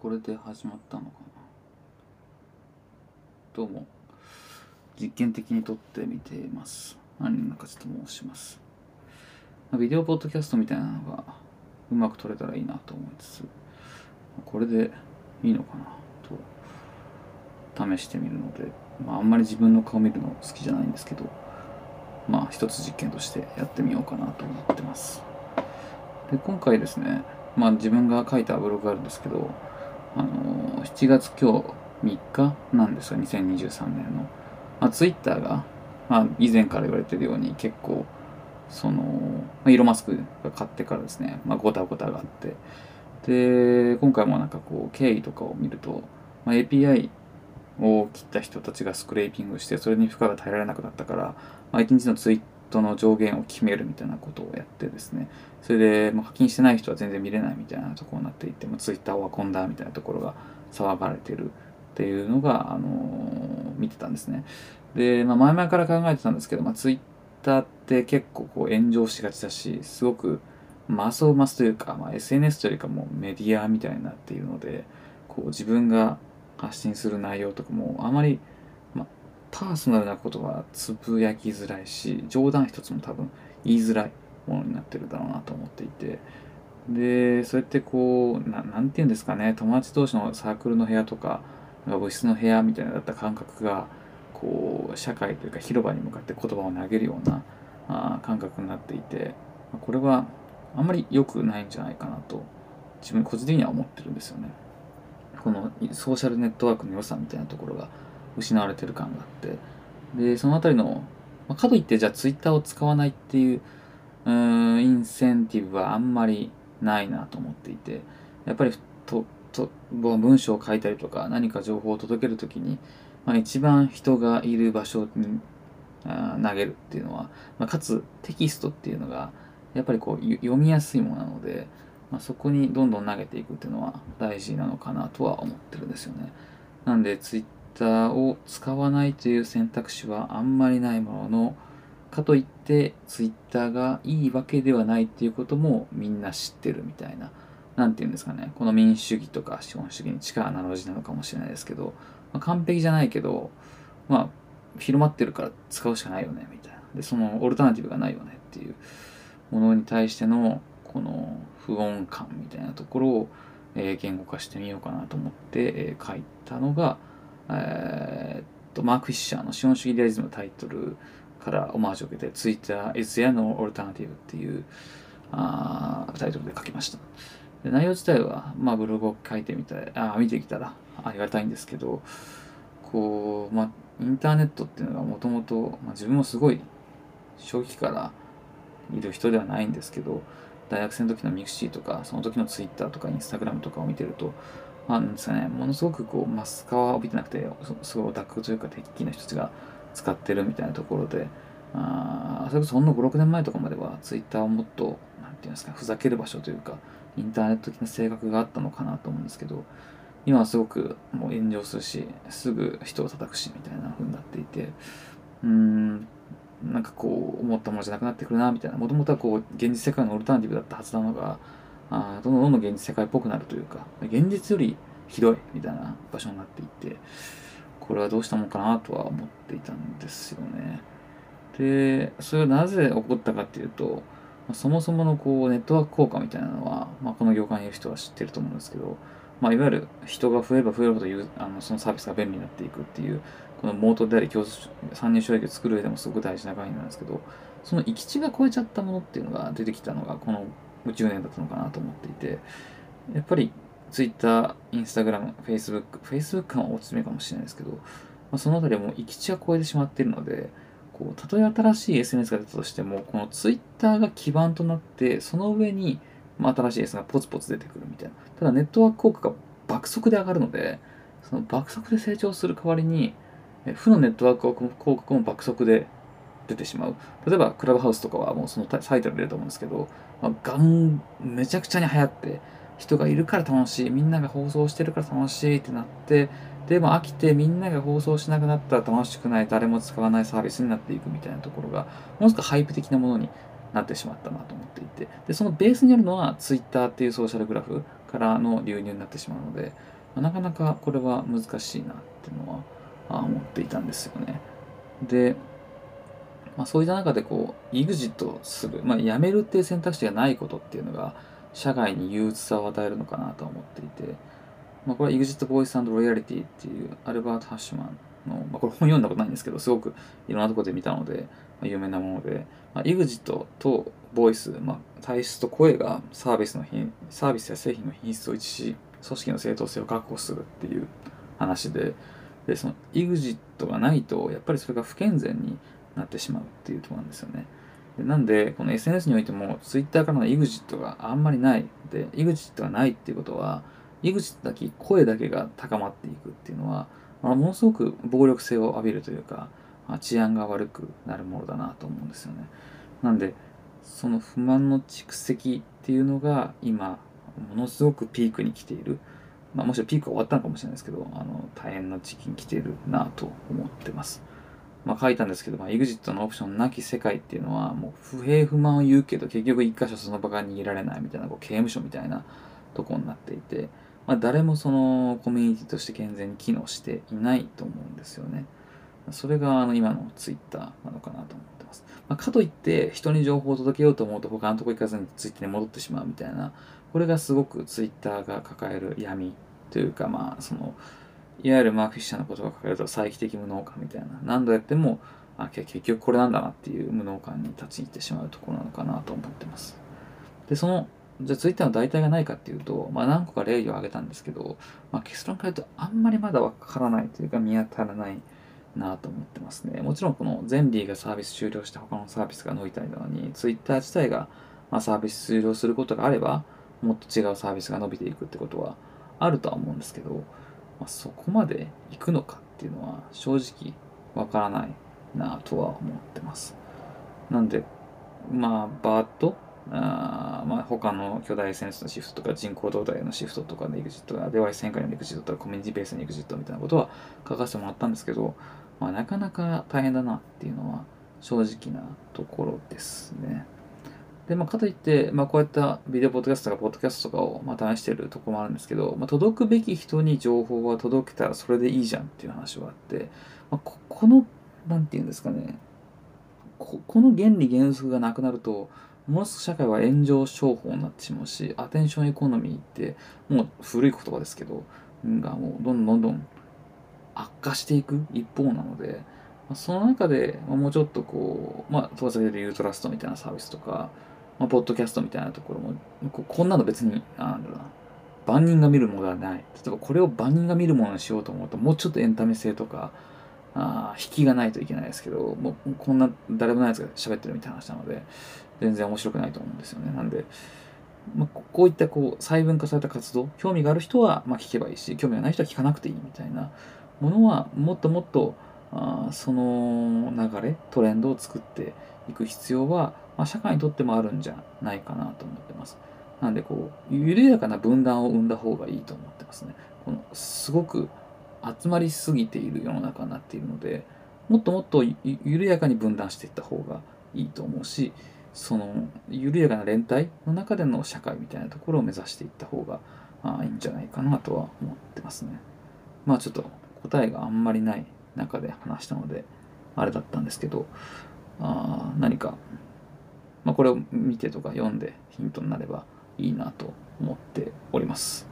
これで始まったのかな。どうも。実験的に撮ってみています。何のかちょっと申します。ビデオポッドキャストみたいなのがうまく撮れたらいいなと思いつつこれでいいのかな。と試してみるので、まあ、あんまり自分の顔見るの好きじゃないんですけど。まあ一つ実験としてやってみようかなと思ってます。で今回ですね。まあ自分が書いたブログがあるんですけどあの7月今日3日なんですが2023年の、まあ、ツイッターが、まあ、以前から言われてるように結構その、まあ、イロマスクが買ってからですね、まあ、ごたごたがあって。で今回もなんかこう経緯とかを見ると、まあ、API を切った人たちがスクレーピングしてそれに負荷が耐えられなくなったから、まあ、1日のツイートの上限を決めるみたいなことをやってですね。それで、まあ、課金してない人は全然見れないみたいなところになっていて、まあ、ツイッターはこんだみたいなところが騒がれてるっていうのが、あのー、見てたんですね。で、まあ、前々から考えてたんですけど、まあ、ツイッターって結構こう炎上しがちだしすごくマスを増すというか、まあ、SNS というかもうメディアみたいになっているのでこう自分が発信する内容とかもあまり、パーソナルなことはつぶやきづらいし冗談一つも多分言いづらいものになってるだろうなと思っていて。でそうやってこうななんて言うんですかね。友達同士のサークルの部屋とかなんか部室の部屋みたいなだった感覚がこう社会というか広場に向かって言葉を投げるようなあ感覚になっていてこれはあんまり良くないんじゃないかなと自分個人的には思ってるんですよね。このソーシャルネットワークの良さみたいなところが。失われてる感があってでそのあたりの、まあ、かといってじゃあツイッターを使わないっていううんインセンティブはあんまりないなと思っていてやっぱりとと文章を書いたりとか何か情報を届けるときに、まあ、一番人がいる場所にあ投げるっていうのは、まあ、かつテキストっていうのがやっぱりこう読みやすいものなので、まあ、そこにどんどん投げていくっていうのは大事なのかなとは思ってるんですよね。なんでツイッターを使わないという選択肢はあんまりないもののかといってツイッターがいいわけではないっていうこともみんな知ってるみたいな何て言うんですかねこの民主主義とか資本主義に近いアナロジーなのかもしれないですけど、まあ、完璧じゃないけどまあ広まってるから使うしかないよねみたいな。でそのオルタナティブがないよねっていうものに対してのこの不穏感みたいなところを、えー、言語化してみようかなと思って、えー、書いたのが、えー、とマーク・フィッシャーの資本主義リアリズムのタイトルからオマージュを受けて Twitter is there no alternative っていうあタイトルで書きました。で内容自体は、まあ、ブログを書いてみたい、あ見てきたらありがたいんですけど、こう、まあ、インターネットっていうのがもともと、まあ、自分もすごい初期からいる人ではないんですけど、大学生の時のミクシーとか、その時のツイッターとかインスタグラムとかを見てると、なんですね、ものすごくこう、マス化は帯びてなくて、すごいオタクというか、 techy な人たちが使ってるみたいなところで、あそれこそほんの5、6年前とかまでは、ツイッターをもっと、なんていうんですか、ふざける場所というか、インターネット的な性格があったのかなと思うんですけど、今はすごくもう炎上するし、すぐ人を叩くし、みたいな風になっていて、うーん、なんかこう思ったものじゃなくなってくるなみたいなもともとはこう現実世界のオルタナティブだったはずなのがあどんどんどんどん現実世界っぽくなるというか現実よりひどいみたいな場所になっていてこれはどうしたもんかなとは思っていたんですよね。でそれはなぜ起こったかっていうとそもそものこうネットワーク効果みたいなのは、まあ、この業界にいる人は知ってると思うんですけど、まあ、いわゆる人が増えれば増えるほどあのそのサービスが便利になっていくっていうこのモートであり競争参入障壁を作る上でもすごく大事な概念なんですけどその行き地が超えちゃったものっていうのが出てきたのがこの10年だったのかなと思っていてやっぱり Twitter、Instagram、Facebook、Facebook 感はおすすめかもしれないですけど、まあ、そのあたりはもう行き地が超えてしまっているのでこうたとえ新しい SNS が出たとしてもこの Twitter が基盤となってその上に、まあ、新しい SNS がポツポツ出てくるみたいなただネットワーク効果が爆速で上がるのでその爆速で成長する代わりに負のネットワーク広告も爆速で出てしまう。例えば、クラブハウスとかはもうそのサイトで出ると思うんですけど、まあ、ガン、めちゃくちゃに流行って、人がいるから楽しい、みんなが放送してるから楽しいってなって、でも飽きてみんなが放送しなくなったら楽しくない、誰も使わないサービスになっていくみたいなところが、ものすごくハイプ的なものになってしまったなと思っていてでそのベースにあるのは Twitter っていうソーシャルグラフからの流入になってしまうので、まあ、なかなかこれは難しいなっていうのは思っていたんですよね。で、まあ、そういった中でこう EXIT する、まあ、辞めるっていう選択肢がないことっていうのが社外に憂鬱さを与えるのかなと思っていて、まあ、これは EXIT Voice and Reality っていうアルバート・ハッシュマンの、まあ、これ本読んだことないんですけど、すごくいろんなところで見たので、まあ、有名なもので、まあ、EXIT と Voice、まあ、体質と声がサービスの品サービスや製品の品質を一致し、組織の正当性を確保するっていう話で、で、その EXIT がないと、やっぱりそれが不健全になってしまうっていうところなんですよね。でなんで、この SNS においても、Twitter からの EXIT があんまりない。で、EXIT がないっていうことは、EXIT だけ、声だけが高まっていくっていうのは、まあ、ものすごく暴力性を浴びるというか、まあ、治安が悪くなるものだなと思うんですよね。なんで、その不満の蓄積っていうのが今、ものすごくピークに来ている。まあ、もしろピークが終わったのかもしれないですけど、あの、大変な時期に来ているなと思ってます。まあ、書いたんですけど、まあ、EXIT のオプションなき世界っていうのは、もう不平不満を言うけど、結局一箇所その場が逃げられないみたいな、こう刑務所みたいなとこになっていて、まあ、誰もそのコミュニティとして健全に機能していないと思うんですよね。それがあの今の Twitter なのかなと思ってます。まあ、かといって人に情報を届けようと思うと他のとこ行かずに Twitter に戻ってしまうみたいな、これがすごく Twitter が抱える闇というか、まあその、いわゆるマーク・フィッシャーのことが書かれると再帰的無能感みたいな、何度やっても、あ結局これなんだなっていう無能感に立ち入ってしまうところなのかなと思ってます。で、その、じゃあツイッターの代替がないかっていうと、まあ何個か例を挙げたんですけど、まあ結論から言うとあんまりまだわからないというか見当たらないなと思ってますね。もちろんこのゼンリーがサービス終了して他のサービスが伸びたりなのに、ツイッター自体がまあサービス終了することがあれば、もっと違うサービスが伸びていくってことはあるとは思うんですけど、まあ、そこまで行くのかっていうのは正直わからないなとは思ってます。なんで、まあ、バーッと、あまあ、他の巨大センスのシフトとか人口動態のシフトとかの EXIT がデバイス変化の EXIT とかコミュニティベースの EXIT みたいなことは書かせてもらったんですけど、まあ、なかなか大変だなっていうのは正直なところですね。で、まあ、かといって、まあ、こういったビデオポッドキャストとかポッドキャストとかを、まあ、試してるところもあるんですけど、まあ、届くべき人に情報が届けたらそれでいいじゃんっていう話はあって、まあ、ここの、なんていうんですかね、ここの原理原則がなくなると、ものすごく社会は炎上商法になってしまうし、アテンションエコノミーって、もう古い言葉ですけど、がもうどんどんどんどん悪化していく一方なので、その中でもうちょっとこう、まあ、当然でユートラストみたいなサービスとか、まあ、ポッドキャストみたいなところも、こんなの別に、なんだろうな、万人が見るものではない。例えばこれを万人が見るものにしようと思うと、もうちょっとエンタメ性とか、あ引きがないといけないですけど、もうこんな誰もないやつが喋ってるみたいな話なので、全然面白くないと思うんですよね。なんで、まあ、こういったこう細分化された活動、興味がある人はま聞けばいいし、興味がない人は聞かなくていいみたいなものは、もっともっとあその流れ、トレンドを作っていく必要は、まあ、社会にとってもあるんじゃないかなと思ってます。なんでこう、緩やかな分断を生んだ方がいいと思ってますね。このすごく集まりすぎている世の中になっているので、もっともっと緩やかに分断していった方がいいと思うし、その緩やかな連帯の中での社会みたいなところを目指していった方があいいんじゃないかなとは思ってますね。まあちょっと答えがあんまりない中で話したので、あれだったんですけど、あ何かまあ、これを見てとか読んでヒントになればいいなと思っております。